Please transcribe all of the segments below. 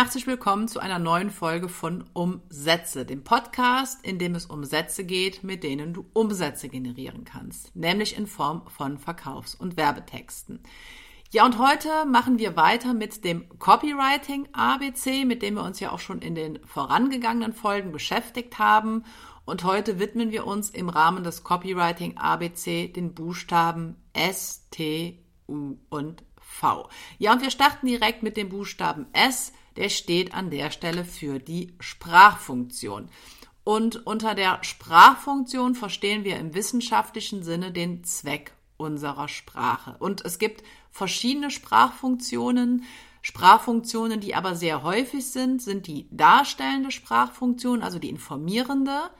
herzlich willkommen zu einer neuen Folge von Umsätze, dem Podcast, in dem es um Sätze geht, mit denen du Umsätze generieren kannst, nämlich in Form von Verkaufs- und Werbetexten. Ja, und heute machen wir weiter mit dem Copywriting ABC, mit dem wir uns ja auch schon in den vorangegangenen Folgen beschäftigt haben. Und heute widmen wir uns im Rahmen des Copywriting ABC den Buchstaben S, T, U und V. Ja, und wir starten direkt mit dem Buchstaben S. Der steht an der Stelle für die Sprachfunktion. Und unter der Sprachfunktion verstehen wir im wissenschaftlichen Sinne den Zweck unserer Sprache. Und es gibt verschiedene Sprachfunktionen. Sprachfunktionen, die aber sehr häufig sind, sind die darstellende Sprachfunktion, also die informierende,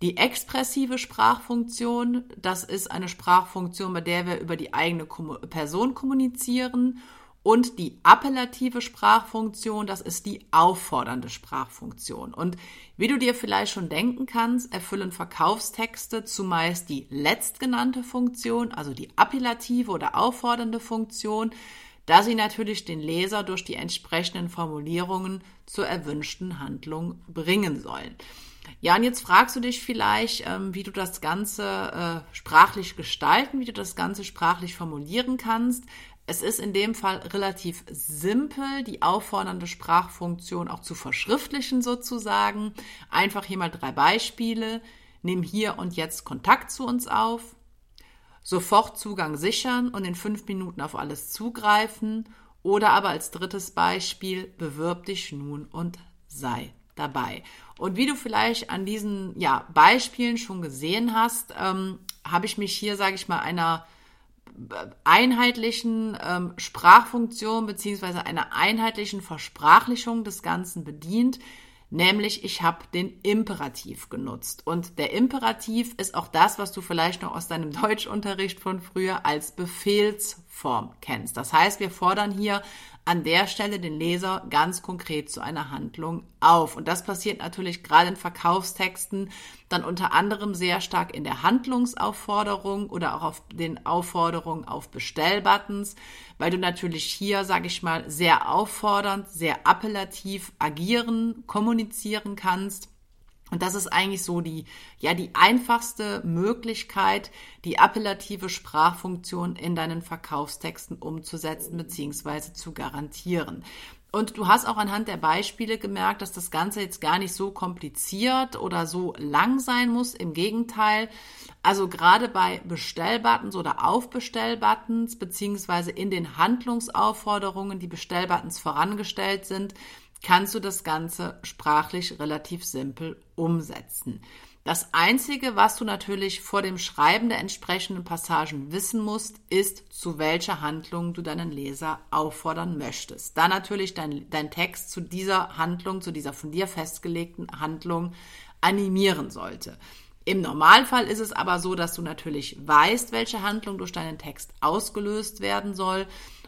die expressive Sprachfunktion, das ist eine Sprachfunktion, bei der wir über die eigene Person kommunizieren. Und die appellative Sprachfunktion, das ist die auffordernde Sprachfunktion. Und wie du dir vielleicht schon denken kannst, erfüllen Verkaufstexte zumeist die letztgenannte Funktion, also die appellative oder auffordernde Funktion, da sie natürlich den Leser durch die entsprechenden Formulierungen zur erwünschten Handlung bringen sollen. Ja, und jetzt fragst du dich vielleicht, ähm, wie du das Ganze äh, sprachlich gestalten, wie du das Ganze sprachlich formulieren kannst. Es ist in dem Fall relativ simpel, die auffordernde Sprachfunktion auch zu verschriftlichen sozusagen. Einfach hier mal drei Beispiele. Nimm hier und jetzt Kontakt zu uns auf. Sofort Zugang sichern und in fünf Minuten auf alles zugreifen. Oder aber als drittes Beispiel, bewirb dich nun und sei dabei. Und wie du vielleicht an diesen ja, Beispielen schon gesehen hast, ähm, habe ich mich hier, sage ich mal, einer einheitlichen ähm, Sprachfunktion beziehungsweise einer einheitlichen Versprachlichung des Ganzen bedient, nämlich ich habe den Imperativ genutzt. Und der Imperativ ist auch das, was du vielleicht noch aus deinem Deutschunterricht von früher als Befehlsform kennst. Das heißt, wir fordern hier an der Stelle den Leser ganz konkret zu einer Handlung auf. Und das passiert natürlich gerade in Verkaufstexten dann unter anderem sehr stark in der Handlungsaufforderung oder auch auf den Aufforderungen auf Bestellbuttons, weil du natürlich hier, sage ich mal, sehr auffordernd, sehr appellativ agieren, kommunizieren kannst. Und das ist eigentlich so die, ja, die einfachste Möglichkeit, die appellative Sprachfunktion in deinen Verkaufstexten umzusetzen bzw. zu garantieren. Und du hast auch anhand der Beispiele gemerkt, dass das Ganze jetzt gar nicht so kompliziert oder so lang sein muss. Im Gegenteil, also gerade bei Bestellbuttons oder Aufbestellbuttons beziehungsweise in den Handlungsaufforderungen, die Bestellbuttons vorangestellt sind, kannst du das Ganze sprachlich relativ simpel umsetzen. Das Einzige, was du natürlich vor dem Schreiben der entsprechenden Passagen wissen musst, ist, zu welcher Handlung du deinen Leser auffordern möchtest. Da natürlich dein, dein Text zu dieser Handlung, zu dieser von dir festgelegten Handlung animieren sollte. Im Normalfall ist es aber so, dass du natürlich weißt, welche Handlung durch deinen Text ausgelöst werden soll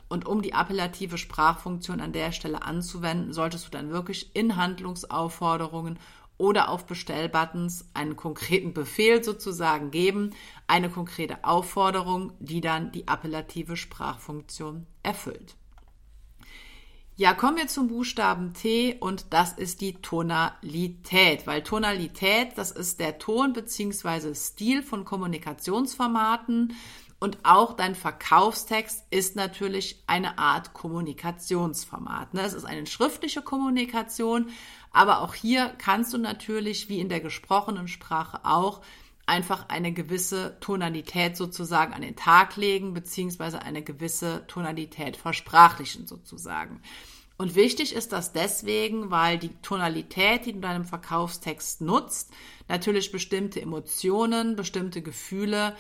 und um die appellative Sprachfunktion an der Stelle anzuwenden, solltest du dann wirklich in Handlungsaufforderungen oder auf Bestellbuttons einen konkreten Befehl sozusagen geben, eine konkrete Aufforderung, die dann die appellative Sprachfunktion erfüllt. Ja, kommen wir zum Buchstaben T und das ist die Tonalität, weil Tonalität, das ist der Ton bzw. Stil von Kommunikationsformaten. Und auch dein Verkaufstext ist natürlich eine Art Kommunikationsformat. Ne? Es ist eine schriftliche Kommunikation, aber auch hier kannst du natürlich, wie in der gesprochenen Sprache auch, einfach eine gewisse Tonalität sozusagen an den Tag legen, beziehungsweise eine gewisse Tonalität versprachlichen sozusagen. Und wichtig ist das deswegen, weil die Tonalität, die du in deinem Verkaufstext nutzt, natürlich bestimmte Emotionen, bestimmte Gefühle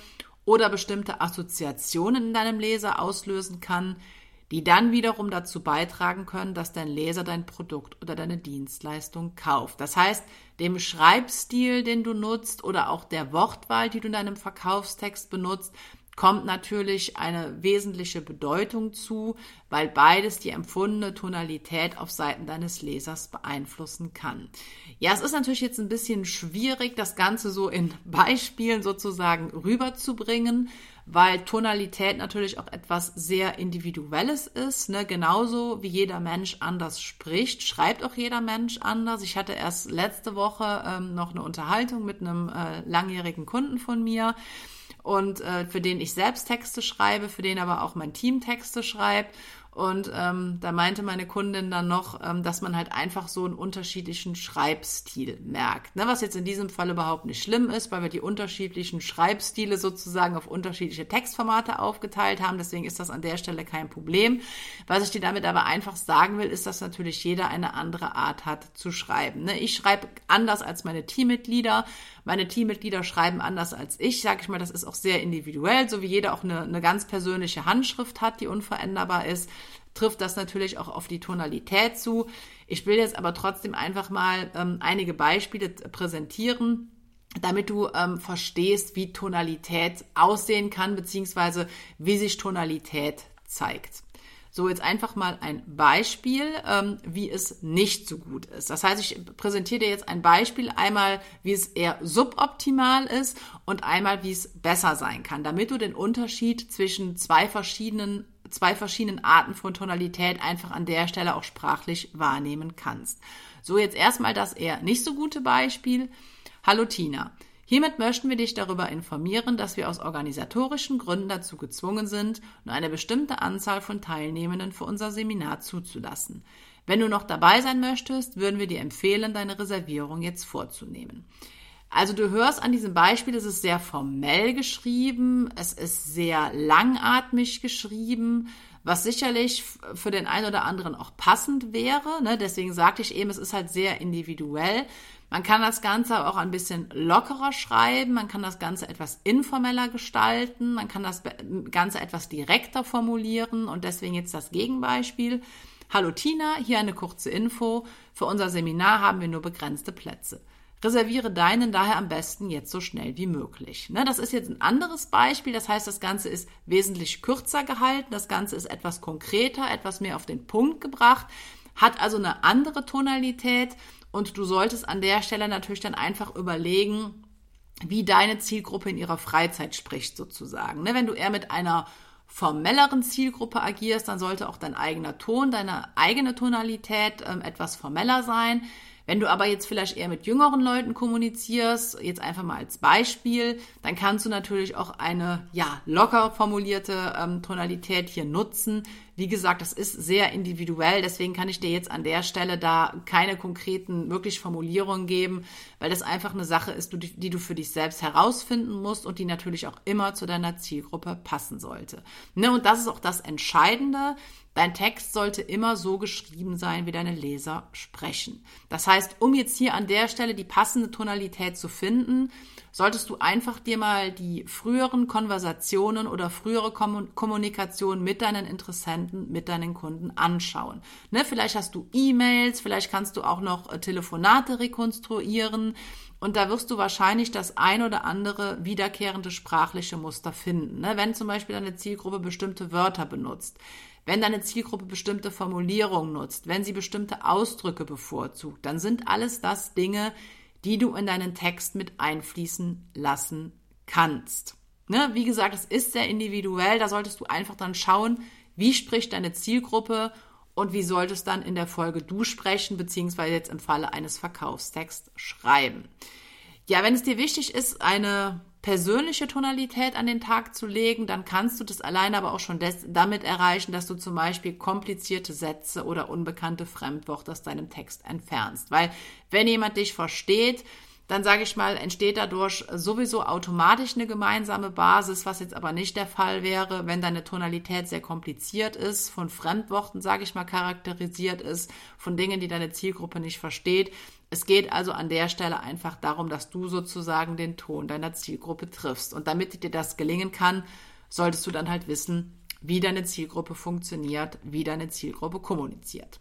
oder bestimmte Assoziationen in deinem Leser auslösen kann, die dann wiederum dazu beitragen können, dass dein Leser dein Produkt oder deine Dienstleistung kauft. Das heißt, dem Schreibstil, den du nutzt oder auch der Wortwahl, die du in deinem Verkaufstext benutzt, kommt natürlich eine wesentliche Bedeutung zu, weil beides die empfundene Tonalität auf Seiten deines Lesers beeinflussen kann. Ja, es ist natürlich jetzt ein bisschen schwierig, das Ganze so in Beispielen sozusagen rüberzubringen, weil Tonalität natürlich auch etwas sehr Individuelles ist. Ne? Genauso wie jeder Mensch anders spricht, schreibt auch jeder Mensch anders. Ich hatte erst letzte Woche ähm, noch eine Unterhaltung mit einem äh, langjährigen Kunden von mir und äh, für den ich selbst Texte schreibe, für den aber auch mein Team Texte schreibt. Und ähm, da meinte meine Kundin dann noch, ähm, dass man halt einfach so einen unterschiedlichen Schreibstil merkt. Ne? Was jetzt in diesem Fall überhaupt nicht schlimm ist, weil wir die unterschiedlichen Schreibstile sozusagen auf unterschiedliche Textformate aufgeteilt haben. Deswegen ist das an der Stelle kein Problem. Was ich dir damit aber einfach sagen will, ist, dass natürlich jeder eine andere Art hat zu schreiben. Ne? Ich schreibe anders als meine Teammitglieder. Meine Teammitglieder schreiben anders als ich. Sag ich mal, das ist auch sehr individuell, so wie jeder auch eine, eine ganz persönliche Handschrift hat, die unveränderbar ist trifft das natürlich auch auf die Tonalität zu. Ich will jetzt aber trotzdem einfach mal ähm, einige Beispiele präsentieren, damit du ähm, verstehst, wie Tonalität aussehen kann, beziehungsweise wie sich Tonalität zeigt. So, jetzt einfach mal ein Beispiel, ähm, wie es nicht so gut ist. Das heißt, ich präsentiere dir jetzt ein Beispiel, einmal, wie es eher suboptimal ist und einmal, wie es besser sein kann, damit du den Unterschied zwischen zwei verschiedenen zwei verschiedenen Arten von Tonalität einfach an der Stelle auch sprachlich wahrnehmen kannst. So, jetzt erstmal das eher nicht so gute Beispiel. Hallo Tina. Hiermit möchten wir dich darüber informieren, dass wir aus organisatorischen Gründen dazu gezwungen sind, nur eine bestimmte Anzahl von Teilnehmenden für unser Seminar zuzulassen. Wenn du noch dabei sein möchtest, würden wir dir empfehlen, deine Reservierung jetzt vorzunehmen. Also du hörst an diesem Beispiel, es ist sehr formell geschrieben, es ist sehr langatmig geschrieben, was sicherlich für den einen oder anderen auch passend wäre. Ne? Deswegen sagte ich eben, es ist halt sehr individuell. Man kann das Ganze auch ein bisschen lockerer schreiben, man kann das Ganze etwas informeller gestalten, man kann das Ganze etwas direkter formulieren und deswegen jetzt das Gegenbeispiel. Hallo Tina, hier eine kurze Info. Für unser Seminar haben wir nur begrenzte Plätze. Reserviere deinen daher am besten jetzt so schnell wie möglich. Ne, das ist jetzt ein anderes Beispiel. Das heißt, das Ganze ist wesentlich kürzer gehalten. Das Ganze ist etwas konkreter, etwas mehr auf den Punkt gebracht, hat also eine andere Tonalität und du solltest an der Stelle natürlich dann einfach überlegen, wie deine Zielgruppe in ihrer Freizeit spricht sozusagen. Ne? Wenn du eher mit einer formelleren Zielgruppe agierst, dann sollte auch dein eigener Ton, deine eigene Tonalität ähm, etwas formeller sein. Wenn du aber jetzt vielleicht eher mit jüngeren Leuten kommunizierst, jetzt einfach mal als Beispiel, dann kannst du natürlich auch eine ja locker formulierte ähm, Tonalität hier nutzen. Wie gesagt, das ist sehr individuell, deswegen kann ich dir jetzt an der Stelle da keine konkreten wirklich Formulierungen geben, weil das einfach eine Sache ist, die du für dich selbst herausfinden musst und die natürlich auch immer zu deiner Zielgruppe passen sollte. Ne, und das ist auch das Entscheidende. Dein Text sollte immer so geschrieben sein, wie deine Leser sprechen. Das heißt, um jetzt hier an der Stelle die passende Tonalität zu finden, solltest du einfach dir mal die früheren Konversationen oder frühere Kommunikation mit deinen Interessenten, mit deinen Kunden anschauen. Ne, vielleicht hast du E-Mails, vielleicht kannst du auch noch äh, Telefonate rekonstruieren. Und da wirst du wahrscheinlich das ein oder andere wiederkehrende sprachliche Muster finden. Ne? Wenn zum Beispiel deine Zielgruppe bestimmte Wörter benutzt, wenn deine Zielgruppe bestimmte Formulierungen nutzt, wenn sie bestimmte Ausdrücke bevorzugt, dann sind alles das Dinge, die du in deinen Text mit einfließen lassen kannst. Ne? Wie gesagt, es ist sehr individuell, da solltest du einfach dann schauen, wie spricht deine Zielgruppe und wie solltest dann in der Folge du sprechen, beziehungsweise jetzt im Falle eines Verkaufstexts schreiben. Ja, wenn es dir wichtig ist, eine persönliche Tonalität an den Tag zu legen, dann kannst du das alleine aber auch schon damit erreichen, dass du zum Beispiel komplizierte Sätze oder unbekannte Fremdworte aus deinem Text entfernst. Weil wenn jemand dich versteht, dann sage ich mal, entsteht dadurch sowieso automatisch eine gemeinsame Basis, was jetzt aber nicht der Fall wäre, wenn deine Tonalität sehr kompliziert ist, von Fremdworten, sage ich mal, charakterisiert ist, von Dingen, die deine Zielgruppe nicht versteht. Es geht also an der Stelle einfach darum, dass du sozusagen den Ton deiner Zielgruppe triffst. Und damit dir das gelingen kann, solltest du dann halt wissen, wie deine Zielgruppe funktioniert, wie deine Zielgruppe kommuniziert.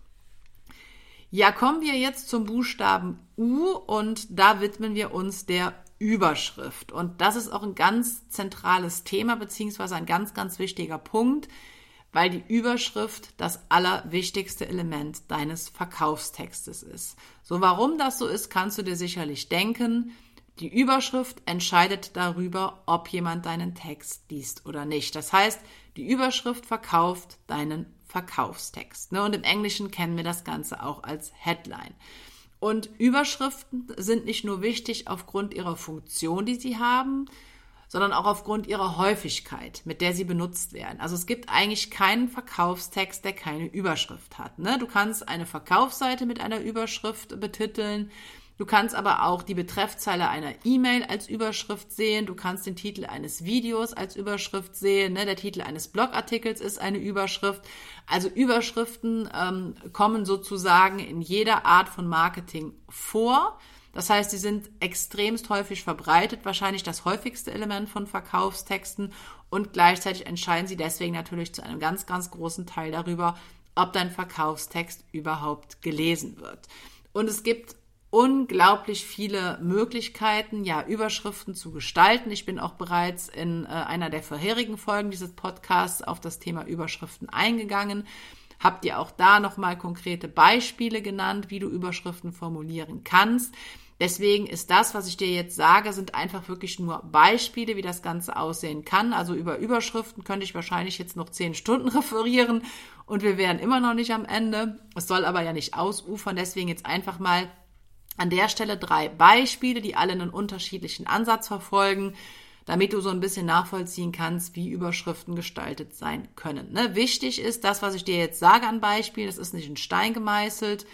Ja, kommen wir jetzt zum Buchstaben U und da widmen wir uns der Überschrift. Und das ist auch ein ganz zentrales Thema, beziehungsweise ein ganz, ganz wichtiger Punkt, weil die Überschrift das allerwichtigste Element deines Verkaufstextes ist. So, warum das so ist, kannst du dir sicherlich denken. Die Überschrift entscheidet darüber, ob jemand deinen Text liest oder nicht. Das heißt, die Überschrift verkauft deinen Verkaufstext. Ne? Und im Englischen kennen wir das Ganze auch als Headline. Und Überschriften sind nicht nur wichtig aufgrund ihrer Funktion, die sie haben, sondern auch aufgrund ihrer Häufigkeit, mit der sie benutzt werden. Also es gibt eigentlich keinen Verkaufstext, der keine Überschrift hat. Ne? Du kannst eine Verkaufsseite mit einer Überschrift betiteln. Du kannst aber auch die Betreffzeile einer E-Mail als Überschrift sehen. Du kannst den Titel eines Videos als Überschrift sehen. Ne? Der Titel eines Blogartikels ist eine Überschrift. Also Überschriften ähm, kommen sozusagen in jeder Art von Marketing vor. Das heißt, sie sind extremst häufig verbreitet, wahrscheinlich das häufigste Element von Verkaufstexten und gleichzeitig entscheiden sie deswegen natürlich zu einem ganz, ganz großen Teil darüber, ob dein Verkaufstext überhaupt gelesen wird. Und es gibt unglaublich viele Möglichkeiten, ja, Überschriften zu gestalten. Ich bin auch bereits in äh, einer der vorherigen Folgen dieses Podcasts auf das Thema Überschriften eingegangen. Habt ihr auch da nochmal konkrete Beispiele genannt, wie du Überschriften formulieren kannst. Deswegen ist das, was ich dir jetzt sage, sind einfach wirklich nur Beispiele, wie das Ganze aussehen kann. Also über Überschriften könnte ich wahrscheinlich jetzt noch zehn Stunden referieren und wir wären immer noch nicht am Ende. Es soll aber ja nicht ausufern. Deswegen jetzt einfach mal an der Stelle drei Beispiele, die alle einen unterschiedlichen Ansatz verfolgen, damit du so ein bisschen nachvollziehen kannst, wie Überschriften gestaltet sein können. Ne? Wichtig ist, das, was ich dir jetzt sage an Beispielen, das ist nicht in Stein gemeißelt,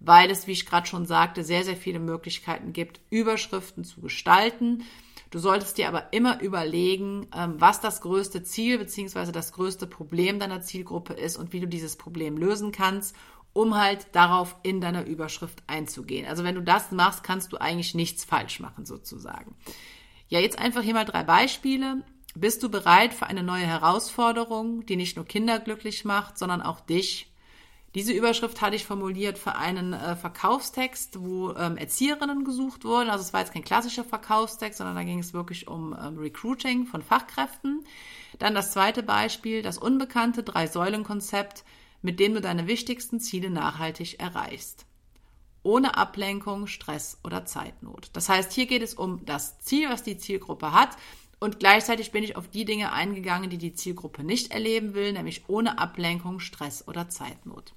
weil es, wie ich gerade schon sagte, sehr, sehr viele Möglichkeiten gibt, Überschriften zu gestalten. Du solltest dir aber immer überlegen, ähm, was das größte Ziel bzw. das größte Problem deiner Zielgruppe ist und wie du dieses Problem lösen kannst um halt darauf in deiner Überschrift einzugehen. Also wenn du das machst, kannst du eigentlich nichts falsch machen sozusagen. Ja, jetzt einfach hier mal drei Beispiele. Bist du bereit für eine neue Herausforderung, die nicht nur Kinder glücklich macht, sondern auch dich? Diese Überschrift hatte ich formuliert für einen äh, Verkaufstext, wo ähm, Erzieherinnen gesucht wurden. Also es war jetzt kein klassischer Verkaufstext, sondern da ging es wirklich um ähm, Recruiting von Fachkräften. Dann das zweite Beispiel, das unbekannte Drei-Säulen-Konzept mit dem du deine wichtigsten Ziele nachhaltig erreichst. Ohne Ablenkung, Stress oder Zeitnot. Das heißt, hier geht es um das Ziel, was die Zielgruppe hat. Und gleichzeitig bin ich auf die Dinge eingegangen, die die Zielgruppe nicht erleben will, nämlich ohne Ablenkung, Stress oder Zeitnot.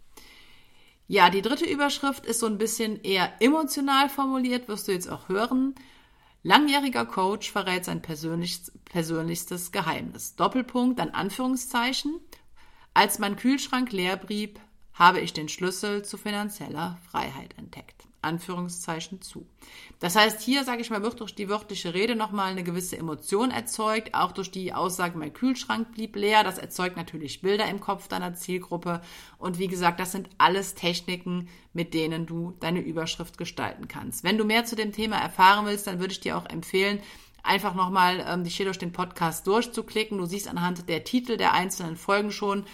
Ja, die dritte Überschrift ist so ein bisschen eher emotional formuliert, wirst du jetzt auch hören. Langjähriger Coach verrät sein persönlichstes Geheimnis. Doppelpunkt, dann Anführungszeichen. Als mein Kühlschrank leer blieb, habe ich den Schlüssel zu finanzieller Freiheit entdeckt. Anführungszeichen zu. Das heißt, hier, sage ich mal, wird durch die wörtliche Rede nochmal eine gewisse Emotion erzeugt, auch durch die Aussage, mein Kühlschrank blieb leer. Das erzeugt natürlich Bilder im Kopf deiner Zielgruppe. Und wie gesagt, das sind alles Techniken, mit denen du deine Überschrift gestalten kannst. Wenn du mehr zu dem Thema erfahren willst, dann würde ich dir auch empfehlen, einfach nochmal ähm, dich hier durch den Podcast durchzuklicken. Du siehst anhand der Titel der einzelnen Folgen schon,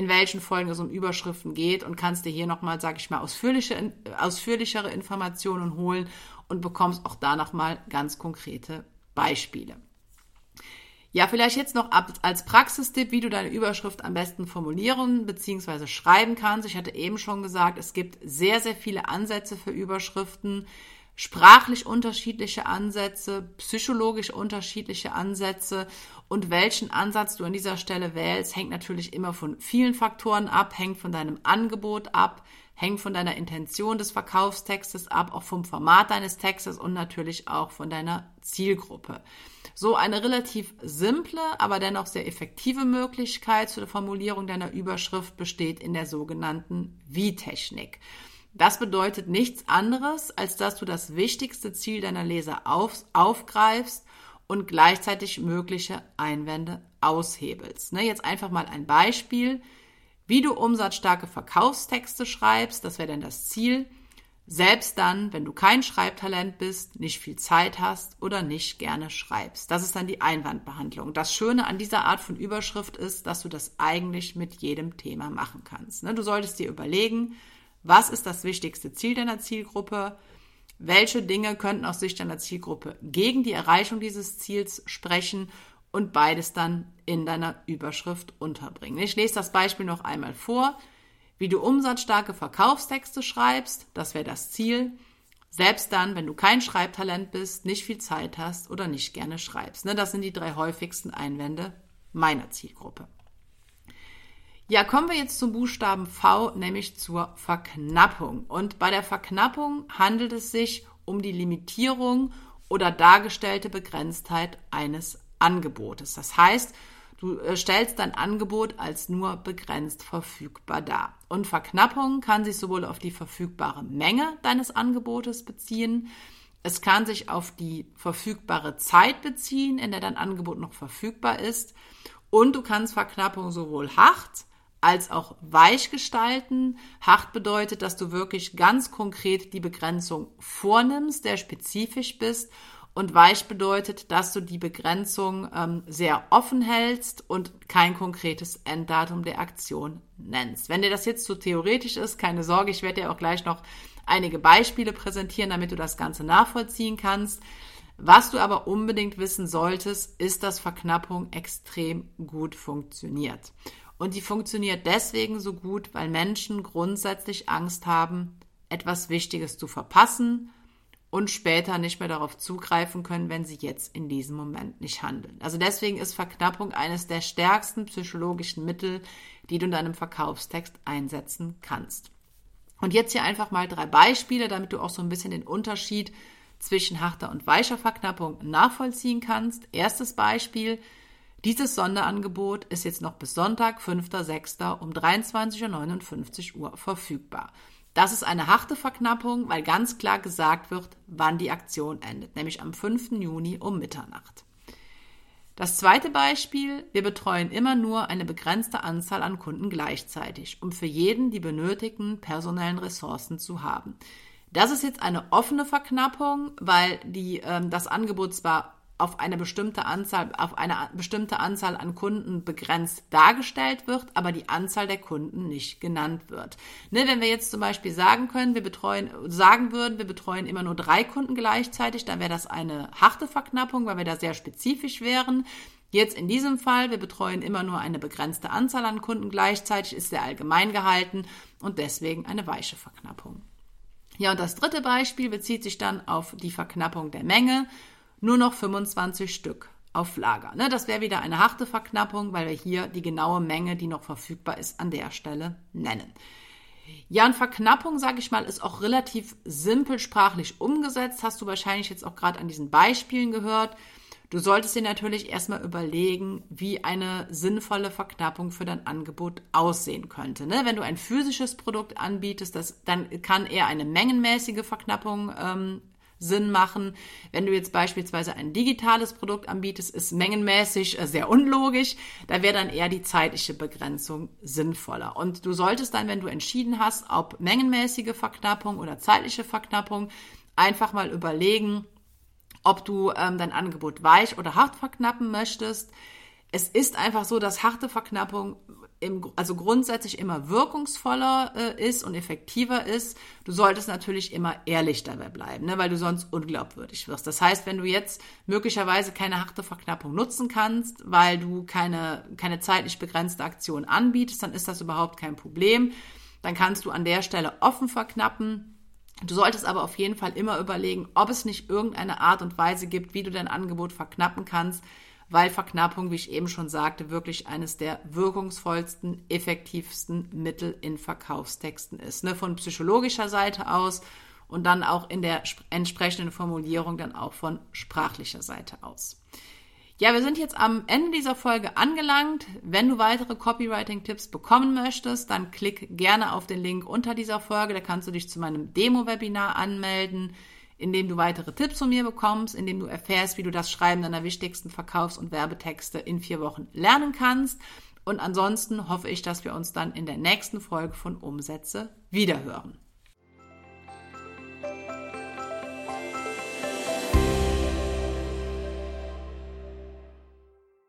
in welchen Folgen es um Überschriften geht und kannst dir hier nochmal, sage ich mal, ausführliche, ausführlichere Informationen holen und bekommst auch da nochmal ganz konkrete Beispiele. Ja, vielleicht jetzt noch als Praxistipp, wie du deine Überschrift am besten formulieren bzw. schreiben kannst. Ich hatte eben schon gesagt, es gibt sehr, sehr viele Ansätze für Überschriften sprachlich unterschiedliche Ansätze, psychologisch unterschiedliche Ansätze und welchen Ansatz du an dieser Stelle wählst, hängt natürlich immer von vielen Faktoren ab, hängt von deinem Angebot ab, hängt von deiner Intention des Verkaufstextes ab, auch vom Format deines Textes und natürlich auch von deiner Zielgruppe. So eine relativ simple, aber dennoch sehr effektive Möglichkeit zur Formulierung deiner Überschrift besteht in der sogenannten Wie-Technik. Das bedeutet nichts anderes, als dass du das wichtigste Ziel deiner Leser auf, aufgreifst und gleichzeitig mögliche Einwände aushebelst. Ne, jetzt einfach mal ein Beispiel, wie du umsatzstarke Verkaufstexte schreibst, das wäre dann das Ziel. Selbst dann, wenn du kein Schreibtalent bist, nicht viel Zeit hast oder nicht gerne schreibst. Das ist dann die Einwandbehandlung. Das Schöne an dieser Art von Überschrift ist, dass du das eigentlich mit jedem Thema machen kannst. Ne, du solltest dir überlegen, was ist das wichtigste Ziel deiner Zielgruppe? welche Dinge könnten aus Sicht deiner Zielgruppe gegen die Erreichung dieses Ziels sprechen und beides dann in deiner Überschrift unterbringen. Ich lese das Beispiel noch einmal vor. Wie du umsatzstarke Verkaufstexte schreibst, das wäre das Ziel. Selbst dann, wenn du kein Schreibtalent bist, nicht viel Zeit hast oder nicht gerne schreibst. Ne, das sind die drei häufigsten Einwände meiner Zielgruppe. Ja, kommen wir jetzt zum Buchstaben V, nämlich zur Verknappung. Und bei der Verknappung handelt es sich um die Limitierung oder dargestellte Begrenztheit eines Angebotes. Das heißt, du äh, stellst dein Angebot als nur begrenzt verfügbar dar. Und Verknappung kann sich sowohl auf die verfügbare Menge deines Angebotes beziehen, es kann sich auf die verfügbare Zeit beziehen, in der dein Angebot noch verfügbar ist. Und du kannst Verknappung sowohl hart als auch weich gestalten. Hart bedeutet, dass du wirklich ganz konkret die Begrenzung vornimmst, der spezifisch bist und weich bedeutet, dass du die Begrenzung ähm, sehr offen hältst und kein konkretes Enddatum der Aktion nennst. Wenn dir das jetzt zu theoretisch ist, keine Sorge, ich werde dir auch gleich noch einige Beispiele präsentieren, damit du das Ganze nachvollziehen kannst. Was du aber unbedingt wissen solltest, ist, dass Verknappung extrem gut funktioniert. Und die funktioniert deswegen so gut, weil Menschen grundsätzlich Angst haben, etwas Wichtiges zu verpassen und später nicht mehr darauf zugreifen können, wenn sie jetzt in diesem Moment nicht handeln. Also deswegen ist Verknappung eines der stärksten psychologischen Mittel, die du in deinem Verkaufstext einsetzen kannst. Und jetzt hier einfach mal drei Beispiele, damit du auch so ein bisschen den Unterschied zwischen harter und weicher Verknappung nachvollziehen kannst. Erstes Beispiel. Dieses Sonderangebot ist jetzt noch bis Sonntag, 5.6. um 23.59 Uhr verfügbar. Das ist eine harte Verknappung, weil ganz klar gesagt wird, wann die Aktion endet, nämlich am 5. Juni um Mitternacht. Das zweite Beispiel, wir betreuen immer nur eine begrenzte Anzahl an Kunden gleichzeitig, um für jeden die benötigten personellen Ressourcen zu haben. Das ist jetzt eine offene Verknappung, weil die, ähm, das Angebot zwar auf eine bestimmte Anzahl, auf eine bestimmte Anzahl an Kunden begrenzt dargestellt wird, aber die Anzahl der Kunden nicht genannt wird. Ne, wenn wir jetzt zum Beispiel sagen können, wir betreuen, sagen würden, wir betreuen immer nur drei Kunden gleichzeitig, dann wäre das eine harte Verknappung, weil wir da sehr spezifisch wären. Jetzt in diesem Fall, wir betreuen immer nur eine begrenzte Anzahl an Kunden gleichzeitig, ist sehr allgemein gehalten und deswegen eine weiche Verknappung. Ja, und das dritte Beispiel bezieht sich dann auf die Verknappung der Menge nur noch 25 Stück auf Lager. Ne, das wäre wieder eine harte Verknappung, weil wir hier die genaue Menge, die noch verfügbar ist, an der Stelle nennen. Ja, und Verknappung, sage ich mal, ist auch relativ simpel sprachlich umgesetzt. Hast du wahrscheinlich jetzt auch gerade an diesen Beispielen gehört. Du solltest dir natürlich erstmal überlegen, wie eine sinnvolle Verknappung für dein Angebot aussehen könnte. Ne? Wenn du ein physisches Produkt anbietest, das, dann kann eher eine mengenmäßige Verknappung ähm, Sinn machen. Wenn du jetzt beispielsweise ein digitales Produkt anbietest, ist mengenmäßig äh, sehr unlogisch. Da wäre dann eher die zeitliche Begrenzung sinnvoller. Und du solltest dann, wenn du entschieden hast, ob mengenmäßige Verknappung oder zeitliche Verknappung, einfach mal überlegen, ob du ähm, dein Angebot weich oder hart verknappen möchtest. Es ist einfach so, dass harte Verknappung im, also grundsätzlich immer wirkungsvoller äh, ist und effektiver ist. Du solltest natürlich immer ehrlich dabei bleiben, ne, weil du sonst unglaubwürdig wirst. Das heißt, wenn du jetzt möglicherweise keine harte Verknappung nutzen kannst, weil du keine, keine zeitlich begrenzte Aktion anbietest, dann ist das überhaupt kein Problem. Dann kannst du an der Stelle offen verknappen. Du solltest aber auf jeden Fall immer überlegen, ob es nicht irgendeine Art und Weise gibt, wie du dein Angebot verknappen kannst, weil Verknappung, wie ich eben schon sagte, wirklich eines der wirkungsvollsten, effektivsten Mittel in Verkaufstexten ist. Ne? Von psychologischer Seite aus und dann auch in der entsprechenden Formulierung dann auch von sprachlicher Seite aus. Ja, wir sind jetzt am Ende dieser Folge angelangt. Wenn du weitere Copywriting-Tipps bekommen möchtest, dann klick gerne auf den Link unter dieser Folge. Da kannst du dich zu meinem Demo-Webinar anmelden indem du weitere Tipps von mir bekommst, indem du erfährst, wie du das Schreiben deiner wichtigsten Verkaufs- und Werbetexte in vier Wochen lernen kannst. Und ansonsten hoffe ich, dass wir uns dann in der nächsten Folge von Umsätze wiederhören.